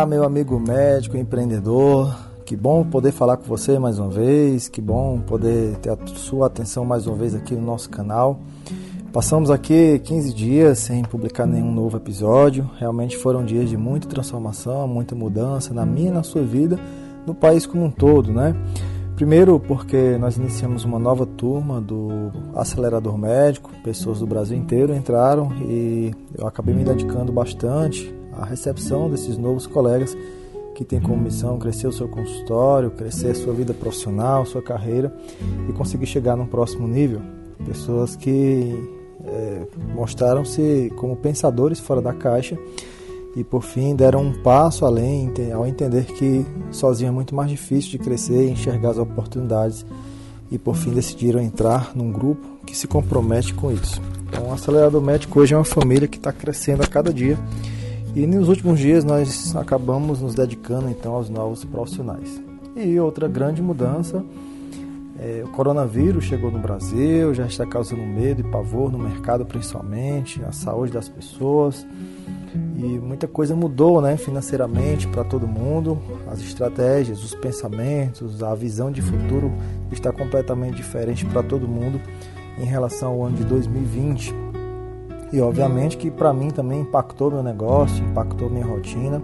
Olá, meu amigo médico, empreendedor. Que bom poder falar com você mais uma vez. Que bom poder ter a sua atenção mais uma vez aqui no nosso canal. Passamos aqui 15 dias sem publicar nenhum novo episódio. Realmente foram dias de muita transformação, muita mudança na minha e na sua vida, no país como um todo, né? Primeiro, porque nós iniciamos uma nova turma do Acelerador Médico, pessoas do Brasil inteiro entraram e eu acabei me dedicando bastante à recepção desses novos colegas que têm como missão crescer o seu consultório, crescer a sua vida profissional, sua carreira e conseguir chegar num próximo nível. Pessoas que é, mostraram-se como pensadores fora da caixa e por fim deram um passo além ao entender que sozinho é muito mais difícil de crescer e enxergar as oportunidades e por fim decidiram entrar num grupo que se compromete com isso. Então, o Acelerador Médico hoje é uma família que está crescendo a cada dia e nos últimos dias nós acabamos nos dedicando então aos novos profissionais. E outra grande mudança é, o coronavírus chegou no Brasil, já está causando medo e pavor no mercado, principalmente, a saúde das pessoas. E muita coisa mudou né, financeiramente para todo mundo. As estratégias, os pensamentos, a visão de futuro está completamente diferente para todo mundo em relação ao ano de 2020. E obviamente que para mim também impactou meu negócio, impactou minha rotina.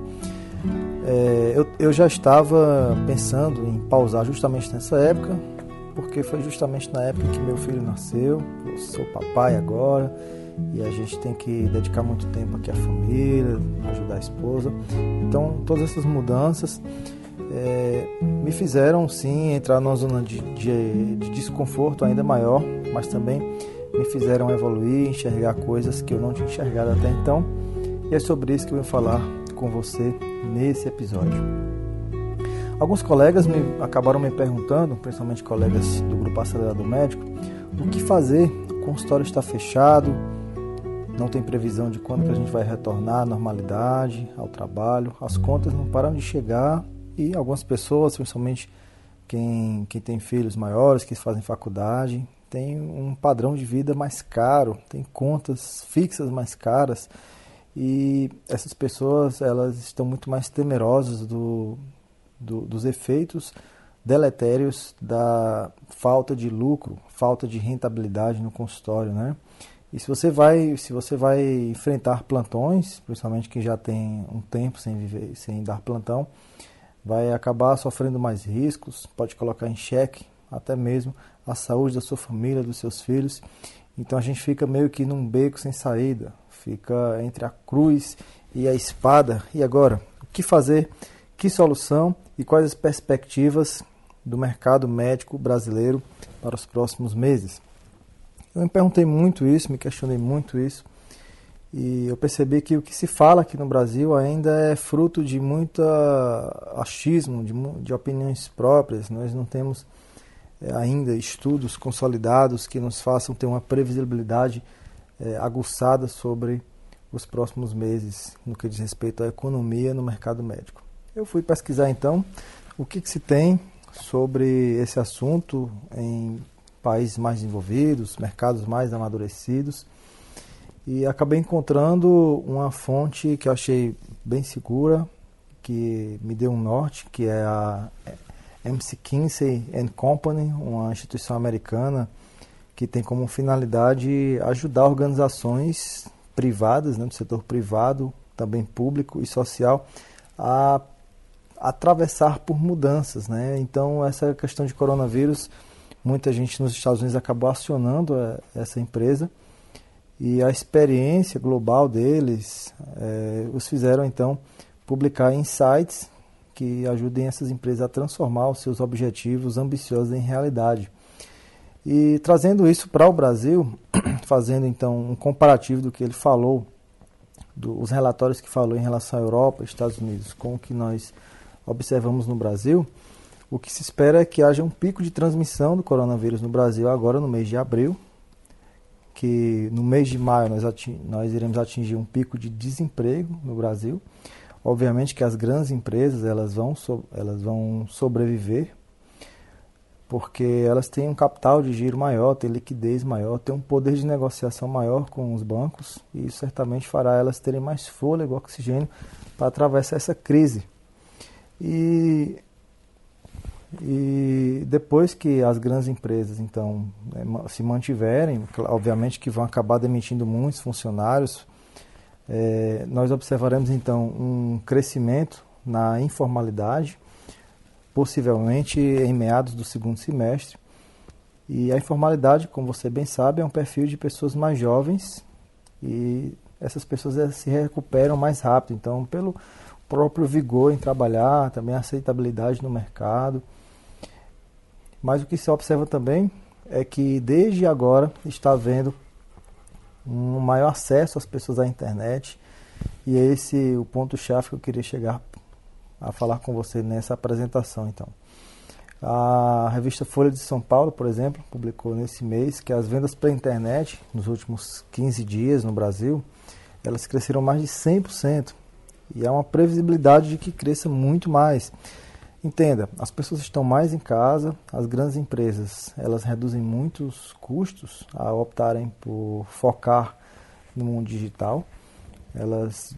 É, eu, eu já estava pensando em pausar justamente nessa época, porque foi justamente na época que meu filho nasceu. Eu sou papai agora e a gente tem que dedicar muito tempo aqui à família, ajudar a esposa. Então, todas essas mudanças é, me fizeram sim entrar numa zona de, de, de desconforto ainda maior, mas também me fizeram evoluir, enxergar coisas que eu não tinha enxergado até então. E é sobre isso que eu vou falar com você nesse episódio. Alguns colegas me acabaram me perguntando, principalmente colegas do grupo acelerado médico, o que fazer? O consultório está fechado, não tem previsão de quando que a gente vai retornar à normalidade, ao trabalho, as contas não param de chegar e algumas pessoas, principalmente quem, quem tem filhos maiores, que fazem faculdade, tem um padrão de vida mais caro, tem contas fixas mais caras e essas pessoas elas estão muito mais temerosas do, do, dos efeitos deletérios da falta de lucro, falta de rentabilidade no consultório, né? E se você vai, se você vai enfrentar plantões, principalmente quem já tem um tempo sem viver, sem dar plantão, vai acabar sofrendo mais riscos, pode colocar em xeque até mesmo a saúde da sua família, dos seus filhos. Então a gente fica meio que num beco sem saída, fica entre a cruz e a espada. E agora, o que fazer? Que solução? e quais as perspectivas do mercado médico brasileiro para os próximos meses. Eu me perguntei muito isso, me questionei muito isso, e eu percebi que o que se fala aqui no Brasil ainda é fruto de muito achismo, de, de opiniões próprias. Nós não temos ainda estudos consolidados que nos façam ter uma previsibilidade é, aguçada sobre os próximos meses no que diz respeito à economia no mercado médico. Eu fui pesquisar então o que, que se tem sobre esse assunto em países mais desenvolvidos, mercados mais amadurecidos, e acabei encontrando uma fonte que eu achei bem segura, que me deu um norte, que é a MC Kinsey Company, uma instituição americana que tem como finalidade ajudar organizações privadas, né, do setor privado, também público e social, a atravessar por mudanças, né? Então essa questão de coronavírus, muita gente nos Estados Unidos acabou acionando é, essa empresa e a experiência global deles é, os fizeram então publicar insights que ajudem essas empresas a transformar os seus objetivos ambiciosos em realidade. E trazendo isso para o Brasil, fazendo então um comparativo do que ele falou, dos relatórios que falou em relação à Europa, Estados Unidos, com o que nós observamos no Brasil, o que se espera é que haja um pico de transmissão do coronavírus no Brasil agora no mês de abril, que no mês de maio nós, nós iremos atingir um pico de desemprego no Brasil. Obviamente que as grandes empresas elas vão, so elas vão sobreviver. porque elas têm um capital de giro maior, têm liquidez maior, têm um poder de negociação maior com os bancos e isso certamente fará elas terem mais fôlego, oxigênio para atravessar essa crise. E, e depois que as grandes empresas então né, se mantiverem, obviamente que vão acabar demitindo muitos funcionários, é, nós observaremos então um crescimento na informalidade possivelmente em meados do segundo semestre. E a informalidade, como você bem sabe, é um perfil de pessoas mais jovens e essas pessoas se recuperam mais rápido. Então, pelo próprio vigor em trabalhar, também a aceitabilidade no mercado. Mas o que se observa também é que desde agora está havendo um maior acesso às pessoas à internet e é esse o ponto chave que eu queria chegar a falar com você nessa apresentação, então. A revista Folha de São Paulo, por exemplo, publicou nesse mês que as vendas pela internet nos últimos 15 dias no Brasil, elas cresceram mais de 100%. E há uma previsibilidade de que cresça muito mais. Entenda, as pessoas estão mais em casa, as grandes empresas, elas reduzem muitos custos a optarem por focar no mundo digital elas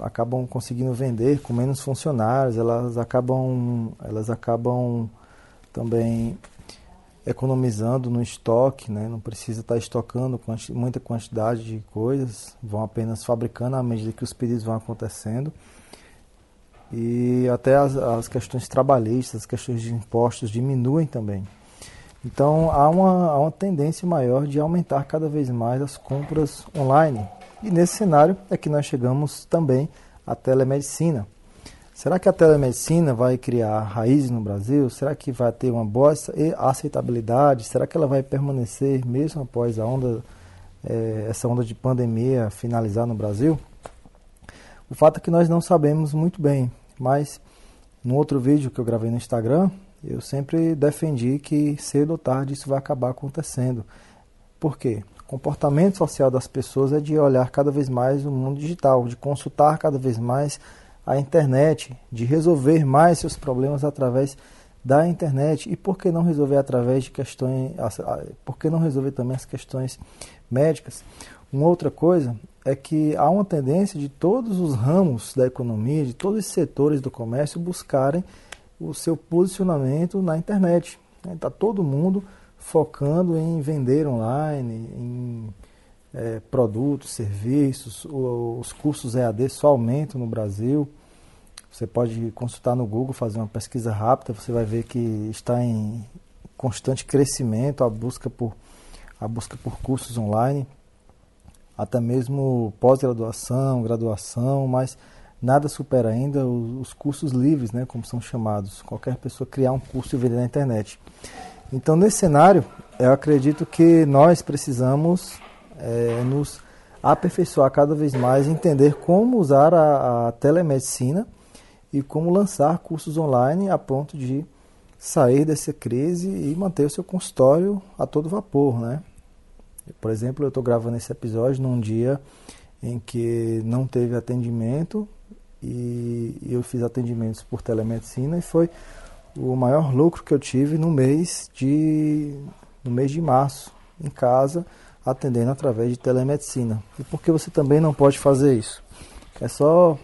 acabam conseguindo vender com menos funcionários, elas acabam, elas acabam também economizando no estoque, né? não precisa estar estocando muita quantidade de coisas, vão apenas fabricando à medida que os pedidos vão acontecendo. E até as, as questões trabalhistas, as questões de impostos diminuem também. Então há uma, há uma tendência maior de aumentar cada vez mais as compras online, e nesse cenário é que nós chegamos também à telemedicina. Será que a telemedicina vai criar raízes no Brasil? Será que vai ter uma boa aceitabilidade? Será que ela vai permanecer mesmo após a onda, é, essa onda de pandemia finalizar no Brasil? O fato é que nós não sabemos muito bem, mas no outro vídeo que eu gravei no Instagram, eu sempre defendi que cedo ou tarde isso vai acabar acontecendo. Por quê? comportamento social das pessoas é de olhar cada vez mais o mundo digital, de consultar cada vez mais a internet, de resolver mais seus problemas através da internet. E por que não resolver através de questões, por que não resolver também as questões médicas? Uma outra coisa é que há uma tendência de todos os ramos da economia, de todos os setores do comércio buscarem o seu posicionamento na internet. Está todo mundo focando em vender online, em é, produtos, serviços. Os cursos EAD só aumentam no Brasil. Você pode consultar no Google, fazer uma pesquisa rápida, você vai ver que está em constante crescimento a busca por, a busca por cursos online, até mesmo pós-graduação, graduação, mas nada supera ainda os, os cursos livres, né, como são chamados. Qualquer pessoa criar um curso e vender na internet. Então, nesse cenário, eu acredito que nós precisamos é, nos aperfeiçoar cada vez mais, entender como usar a, a, telemedicina e como lançar cursos online a ponto de sair dessa crise e manter o seu consultório a todo vapor, né? Por exemplo, eu estou gravando esse episódio num dia em que não teve atendimento e eu fiz atendimentos por telemedicina e foi o maior lucro que eu tive no mês de no mês de março em casa atendendo através de telemedicina. E por que você também não pode fazer isso? É só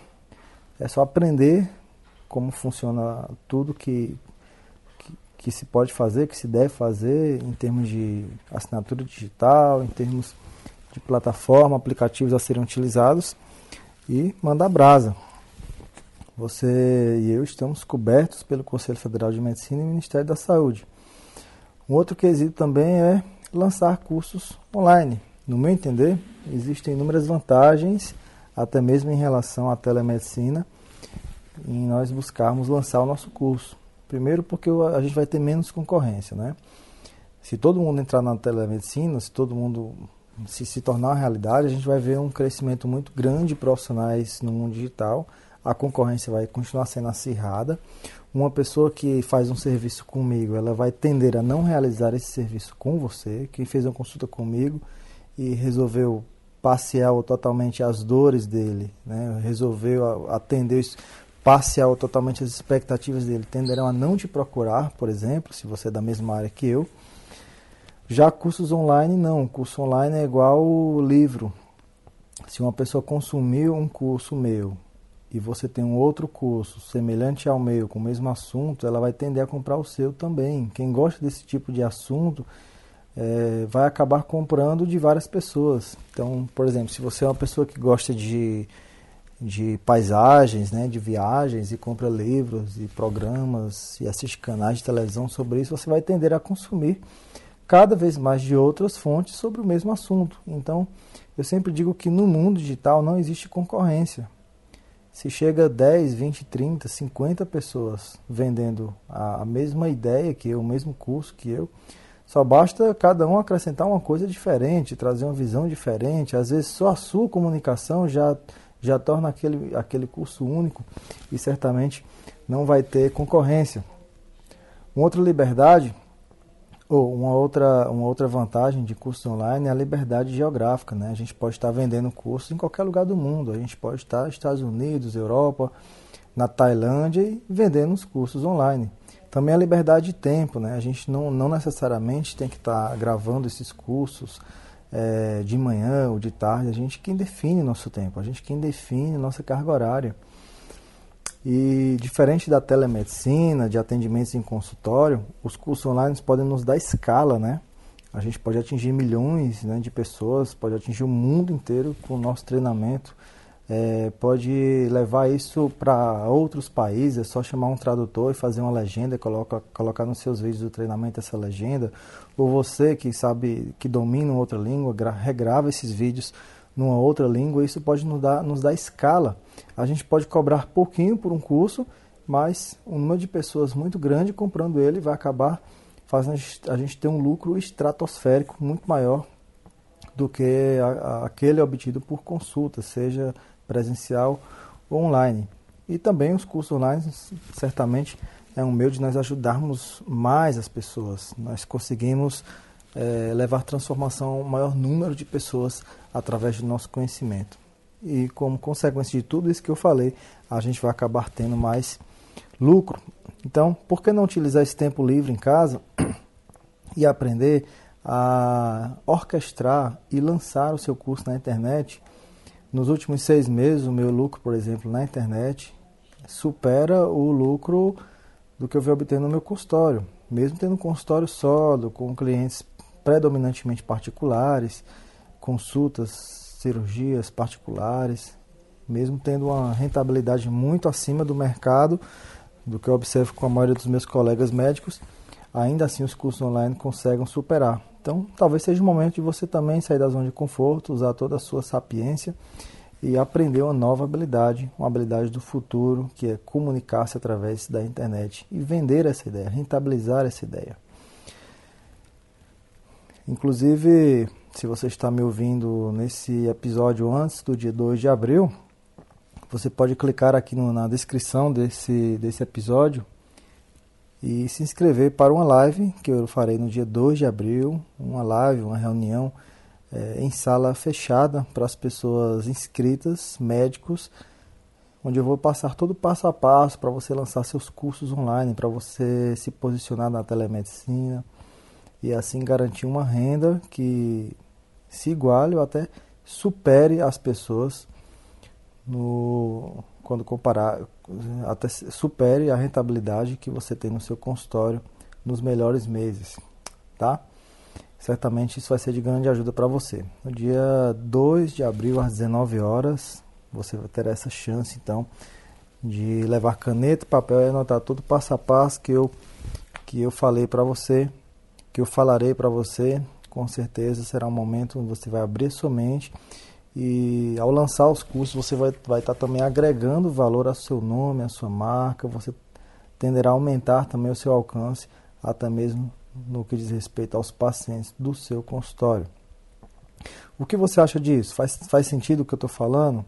é só aprender como funciona tudo que, que, se pode fazer, que se deve fazer em termos de assinatura digital, em termos de plataforma, aplicativos a serem utilizados e mandar brasa. Você e eu estamos cobertos pelo Conselho Federal de Medicina e Ministério da Saúde. Um outro quesito também é lançar cursos online. No meu entender, existem inúmeras vantagens, até mesmo em relação à telemedicina, em nós buscarmos lançar o nosso curso. Primeiro, porque a gente vai ter menos concorrência, né? Se todo mundo entrar na telemedicina, se todo mundo se, se tornar realidade, a gente vai ver um crescimento muito grande de profissionais no mundo digital a concorrência vai continuar sendo acirrada. Uma pessoa que faz um serviço comigo, ela vai tender a não realizar esse serviço com você. Quem fez uma consulta comigo e resolveu parcial ou totalmente as dores dele, né? resolveu atender parcial totalmente as expectativas dele, tenderão a não te procurar, por exemplo, se você é da mesma área que eu. Já cursos online, não. Curso online é igual livro. Se uma pessoa consumiu um curso meu e você tem um outro curso semelhante ao meu, com o mesmo assunto, ela vai tender a comprar o seu também. Quem gosta desse tipo de assunto é, vai acabar comprando de várias pessoas. Então, por exemplo, se você é uma pessoa que gosta de, de paisagens, né, de viagens, e compra livros e programas e assiste canais de televisão sobre isso, você vai tender a consumir cada vez mais de outras fontes sobre o mesmo assunto. Então, eu sempre digo que no mundo digital não existe concorrência. Se chega 10, 20, 30, 50 pessoas vendendo a, mesma ideia que eu, o mesmo curso que eu, só basta cada um acrescentar uma coisa diferente, trazer uma visão diferente. Às vezes só a sua comunicação já, já torna aquele, aquele curso único e certamente não vai ter concorrência. Uma outra liberdade ou uma outra, uma outra vantagem de curso online é a liberdade geográfica. Né? A gente pode estar vendendo cursos em qualquer lugar do mundo. A gente pode estar nos Estados Unidos, Europa, na Tailândia e vendendo os cursos online. Também a liberdade de tempo. Né? A gente não, não necessariamente tem que estar gravando esses cursos é, de manhã ou de tarde. A gente quem define nosso tempo, a gente quem define nossa carga horária. E diferente da telemedicina, de atendimentos em consultório, os cursos online podem nos dar escala, né? A gente pode atingir milhões né, de pessoas, pode atingir o mundo inteiro com o nosso treinamento. É, pode levar isso para outros países, é só chamar um tradutor e fazer uma legenda, coloca, colocar nos seus vídeos do treinamento essa legenda. Ou você que sabe, que domina outra língua, regrava esses vídeos numa outra língua, isso pode nos dar, nos dar escala. A gente pode cobrar pouquinho por um curso, mas um número de pessoas muito grande comprando ele vai acabar fazendo a gente ter um lucro estratosférico muito maior do que a, a, aquele obtido por consulta, seja presencial ou online. E também os cursos online, certamente, é um meio de nós ajudarmos mais as pessoas. Nós conseguimos é, levar transformação ao maior número de pessoas através do nosso conhecimento. E como consequência de tudo isso que eu falei, a gente vai acabar tendo mais lucro. Então, por que não utilizar esse tempo livre em casa e aprender a orquestrar e lançar o seu curso na internet? Nos últimos seis meses, o meu lucro, por exemplo, na internet supera o lucro do que eu venho obtendo no meu consultório. Mesmo tendo um consultório sólido, com clientes predominantemente particulares, consultas, cirurgias particulares, mesmo tendo uma rentabilidade muito acima do mercado, do que eu observo com a maioria dos meus colegas médicos, ainda assim os cursos online conseguem superar. Então, talvez seja o momento de você também sair da zona de conforto, usar toda a sua sapiência e aprender uma nova habilidade, uma habilidade do futuro, que é comunicar-se através da internet e vender essa ideia, rentabilizar essa ideia. Inclusive, se você está me ouvindo nesse episódio antes do dia 2 de abril, você pode clicar aqui no, na descrição desse, desse episódio e se inscrever para uma live que eu farei no dia 2 de abril, uma live, uma reunião é, em sala fechada para as pessoas inscritas, médicos, onde eu vou passar todo o passo a passo para você lançar seus cursos online, para você se posicionar na telemedicina, e assim garantir uma renda que se iguale ou até supere as pessoas no quando comparar até supere a rentabilidade que você tem no seu consultório nos melhores meses, tá? Certamente isso vai ser de grande ajuda para você. No dia 2 de abril às 19 horas, você vai ter essa chance então de levar caneta, papel e anotar todo passo a passo que eu que eu falei para você que eu falarei para você, com certeza será um momento onde você vai abrir sua mente e ao lançar os cursos você vai, vai estar tá também agregando valor ao seu nome, à sua marca, você tenderá a aumentar também o seu alcance, até mesmo no que diz respeito aos pacientes do seu consultório. O que você acha disso? Faz, faz sentido o que eu estou falando?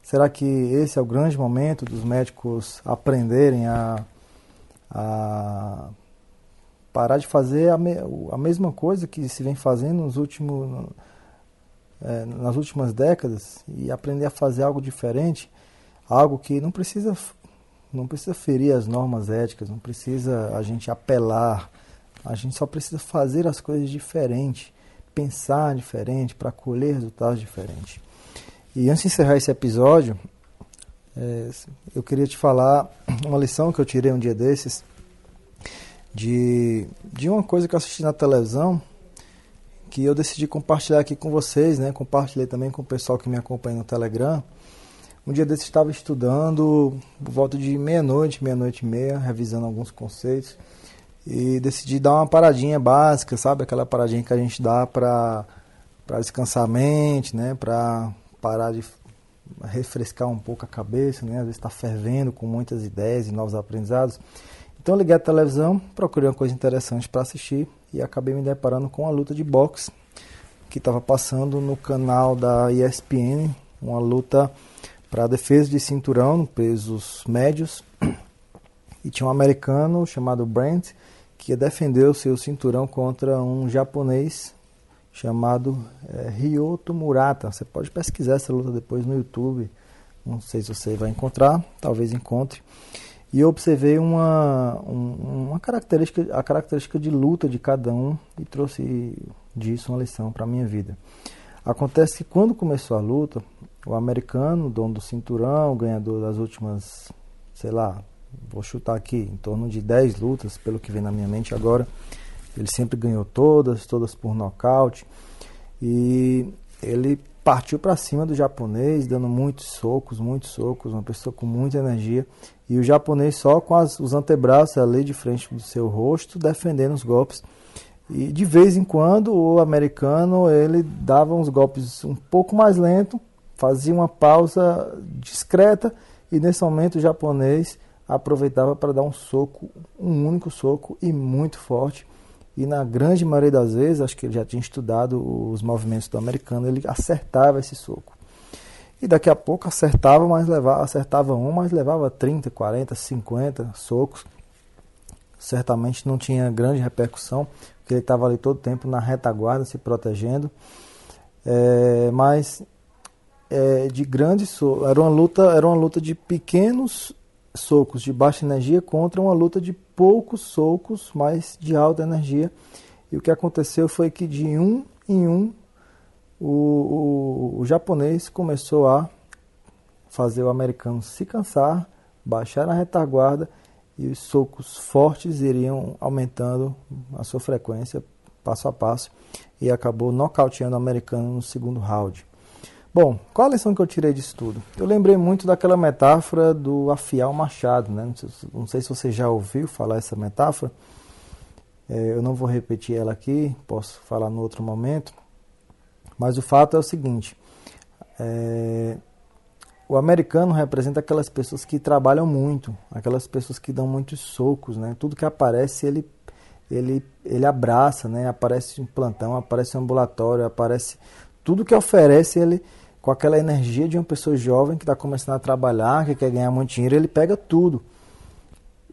Será que esse é o grande momento dos médicos aprenderem a, a parar de fazer a, me, a mesma coisa que se vem fazendo nos últimos, é, nas últimas décadas e aprender a fazer algo diferente, algo que não precisa não precisa ferir as normas éticas, não precisa a gente apelar, a gente só precisa fazer as coisas diferente, pensar diferente para colher resultados diferentes. E antes de encerrar esse episódio, é, eu queria te falar uma lição que eu tirei um dia desses de, de uma coisa que eu assisti na televisão que eu decidi compartilhar aqui com vocês, né? Compartilhei também com o pessoal que me acompanha no Telegram. Um dia desses estava estudando, por volta de meia-noite, meia-noite e meia, revisando alguns conceitos. E decidi dar uma paradinha básica, sabe? Aquela paradinha que a gente dá para descansar a mente, né? Para parar de refrescar um pouco a cabeça, né? Às vezes está fervendo com muitas ideias e novos aprendizados. Então liguei a televisão, procurei uma coisa interessante para assistir e acabei me deparando com a luta de boxe que estava passando no canal da ESPN, uma luta para defesa de cinturão, pesos médios. E tinha um americano chamado Brent que defendeu seu cinturão contra um japonês chamado é, Ryoto Murata. Você pode pesquisar essa luta depois no YouTube. Não sei se você vai encontrar, talvez encontre. E observei uma, uma característica, a característica de luta de cada um e trouxe disso uma lição para a minha vida. Acontece que quando começou a luta, o americano, dono do cinturão, ganhador das últimas, sei lá, vou chutar aqui, em torno de 10 lutas, pelo que vem na minha mente agora, ele sempre ganhou todas, todas por nocaute. E ele partiu para cima do japonês, dando muitos socos, muitos socos, uma pessoa com muita energia. E o japonês só com as, os antebraços ali de frente do seu rosto, defendendo os golpes. E de vez em quando o americano ele dava uns golpes um pouco mais lento, fazia uma pausa discreta e nesse momento o japonês aproveitava para dar um soco, um único soco e muito forte. E na grande maioria das vezes, acho que ele já tinha estudado os movimentos do americano, ele acertava esse soco. E daqui a pouco acertava, mas levava, acertava um, mas levava 30, 40, 50 socos. Certamente não tinha grande repercussão, porque ele estava ali todo o tempo na retaguarda, se protegendo. É, mas é, de grande socos, era uma luta, era uma luta de pequenos socos de baixa energia contra uma luta de poucos socos, mas de alta energia. E o que aconteceu foi que de um em um o, o, o japonês começou a fazer o americano se cansar, baixar a retaguarda e os socos fortes iriam aumentando a sua frequência passo a passo e acabou nocauteando o americano no segundo round. Bom, qual a lição que eu tirei disso tudo? Eu lembrei muito daquela metáfora do afiar o machado, né? Não sei, se você já ouviu falar essa metáfora. É, eu não vou repetir ela aqui, posso falar no outro momento. Mas o fato é o seguinte: é, o americano representa aquelas pessoas que trabalham muito, aquelas pessoas que dão muitos socos, né? Tudo que aparece ele ele ele abraça, né? Aparece um plantão, aparece um ambulatório, aparece tudo que oferece ele com aquela energia de uma pessoa jovem que está começando a trabalhar, que quer ganhar muito dinheiro, ele pega tudo.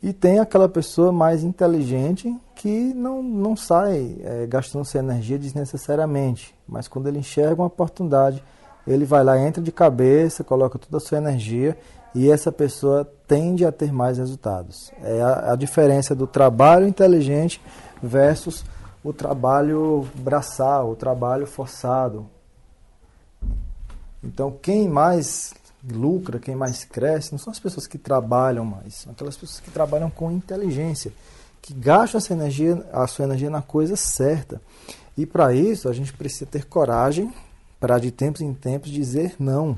E tem aquela pessoa mais inteligente que não, não sai é, gastando sua energia desnecessariamente, mas quando ele enxerga uma oportunidade, ele vai lá, entra de cabeça, coloca toda a sua energia e essa pessoa tende a ter mais resultados. É a, a diferença do trabalho inteligente versus o trabalho braçal, o trabalho forçado, então, quem mais lucra, quem mais cresce, não são as pessoas que trabalham mais, são aquelas pessoas que trabalham com inteligência, que gastam essa energia, a sua energia na coisa certa. E para isso, a gente precisa ter coragem para de tempos em tempos dizer não.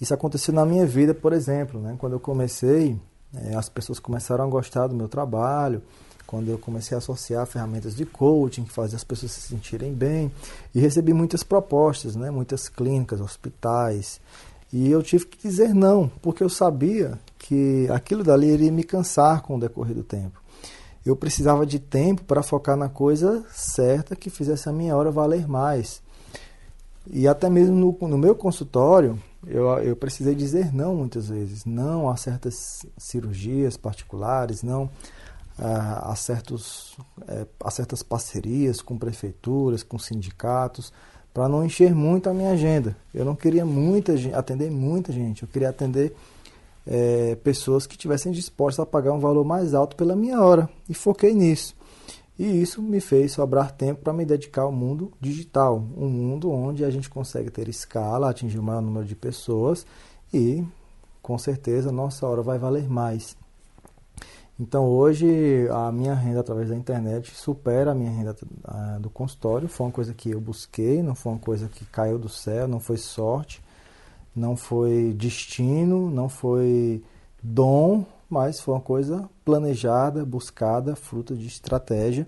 Isso aconteceu na minha vida, por exemplo, né? quando eu comecei, é, as pessoas começaram a gostar do meu trabalho, quando eu comecei a associar ferramentas de coaching, que fazia as pessoas se sentirem bem, e recebi muitas propostas, né, muitas clínicas, hospitais, e eu tive que dizer não, porque eu sabia que aquilo dali iria me cansar com o decorrer do tempo. Eu precisava de tempo para focar na coisa certa que fizesse a minha hora valer mais. E até mesmo no, no meu consultório, eu, eu precisei dizer não muitas vezes. Não a certas cirurgias particulares, não a, certos, é, a certas parcerias com prefeituras, com sindicatos, para não encher muito a minha agenda. Eu não queria muita gente, atender muita gente, eu queria atender é, pessoas que tivessem dispostas a pagar um valor mais alto pela minha hora e foquei nisso. E isso me fez sobrar tempo para me dedicar ao mundo digital, um mundo onde a gente consegue ter escala, atingir o maior número de pessoas e, com certeza, nossa hora vai valer mais. Então hoje a minha renda através da internet supera a minha renda do consultório. Foi uma coisa que eu busquei, não foi uma coisa que caiu do céu, não foi sorte, não foi destino, não foi dom, mas foi uma coisa planejada, buscada, fruto de estratégia.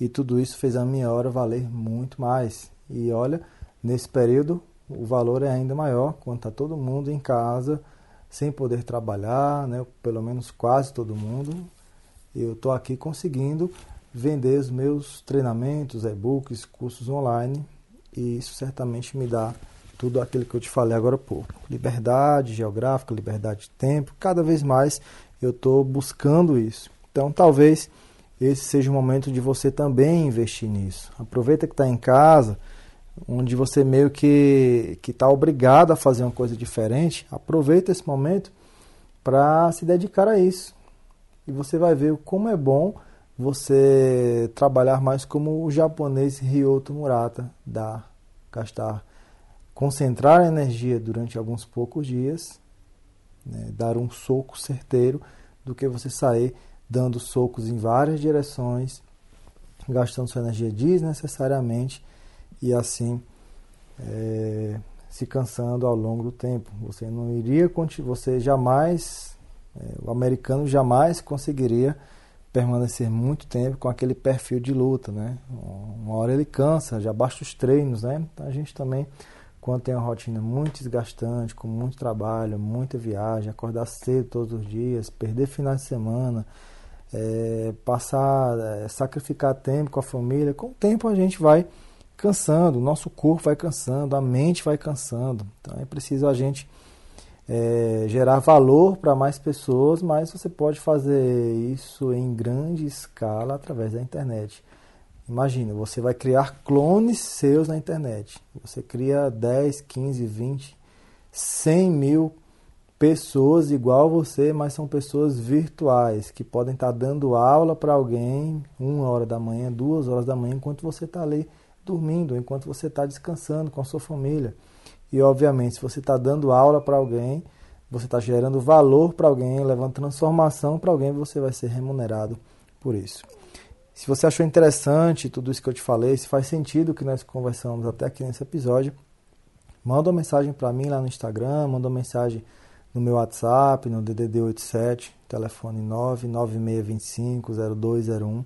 E tudo isso fez a minha hora valer muito mais. E olha, nesse período o valor é ainda maior, quando está todo mundo em casa sem poder trabalhar, né? pelo menos quase todo mundo. Eu estou aqui conseguindo vender os meus treinamentos, e-books, cursos online e isso certamente me dá tudo aquilo que eu te falei agora há pouco. Liberdade geográfica, liberdade de tempo, cada vez mais eu estou buscando isso. Então talvez esse seja o momento de você também investir nisso. Aproveita que está em casa, onde você meio que está obrigado a fazer uma coisa diferente, aproveita esse momento para se dedicar a isso. E você vai ver como é bom você trabalhar mais como o japonês Ryoto Murata dá, gastar, concentrar a energia durante alguns poucos dias, né, dar um soco certeiro, do que você sair dando socos em várias direções, gastando sua energia desnecessariamente e assim é, se cansando ao longo do tempo. Você não iria, você jamais, é, o americano jamais conseguiria permanecer muito tempo com aquele perfil de luta, né? Uma hora ele cansa, já basta os treinos, né? Então a gente também, quando tem uma rotina muito desgastante, com muito trabalho, muita viagem, acordar cedo todos os dias, perder finais de semana, é, passar, é, sacrificar tempo com a família, com o tempo a gente vai cansando, o nosso corpo vai cansando, a mente vai cansando. Então é preciso a gente é, gerar valor para mais pessoas, mas você pode fazer isso em grande escala através da internet. Imagina, você vai criar clones seus na internet. Você cria 10, 15, 20, 100 mil pessoas igual você, mas são pessoas virtuais que podem estar dando aula para alguém uma hora da manhã, duas horas da manhã, enquanto você está ali dormindo, enquanto você está descansando com a sua família. E, obviamente, se você está dando aula para alguém, você está gerando valor para alguém, levando transformação para alguém, você vai ser remunerado por isso. Se você achou interessante tudo isso que eu te falei, se faz sentido que nós conversamos até aqui nesse episódio, manda uma mensagem para mim lá no Instagram, manda uma mensagem no meu WhatsApp, no DDD 87, telefone 996250201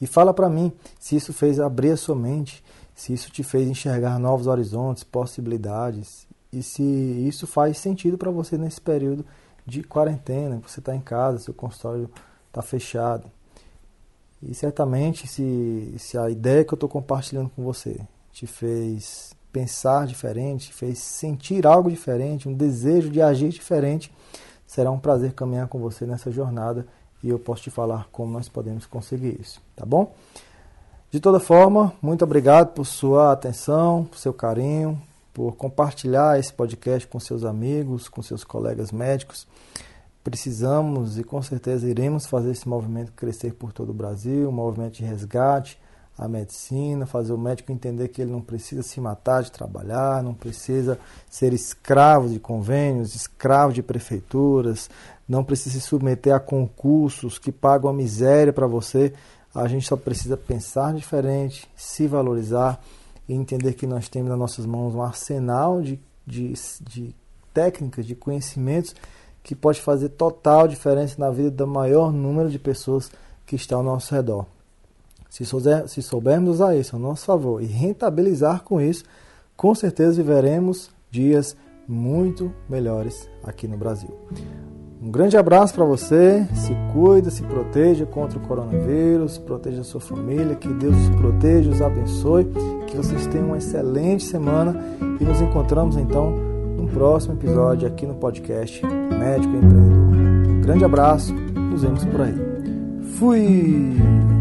e fala para mim se isso fez abrir a sua mente se isso te fez enxergar novos horizontes, possibilidades, e se isso faz sentido para você nesse período de quarentena, você está em casa, seu consultório está fechado. E certamente, se, se a ideia que eu estou compartilhando com você te fez pensar diferente, fez sentir algo diferente, um desejo de agir diferente, será um prazer caminhar com você nessa jornada e eu posso te falar como nós podemos conseguir isso, tá bom? De toda forma, muito obrigado por sua atenção, por seu carinho, por compartilhar esse podcast com seus amigos, com seus colegas médicos. Precisamos e com certeza iremos fazer esse movimento crescer por todo o Brasil, um movimento de resgate à medicina, fazer o médico entender que ele não precisa se matar de trabalhar, não precisa ser escravo de convênios, escravo de prefeituras, não precisa se submeter a concursos que pagam a miséria para você a gente só precisa pensar diferente, se valorizar e entender que nós temos nas nossas mãos um arsenal de, de, de técnicas, de conhecimentos que pode fazer total diferença na vida do maior número de pessoas que está ao nosso redor. Se, souber, se soubermos usar isso a nosso favor e rentabilizar com isso, com certeza viveremos dias muito melhores aqui no Brasil. Um grande abraço para você, se cuida, se proteja contra o coronavírus, proteja a sua família, que Deus os proteja, os abençoe, que vocês tenham uma excelente semana e nos encontramos então no próximo episódio aqui no podcast Médico Empreendedor. Um grande abraço, nos vemos por aí. Fui!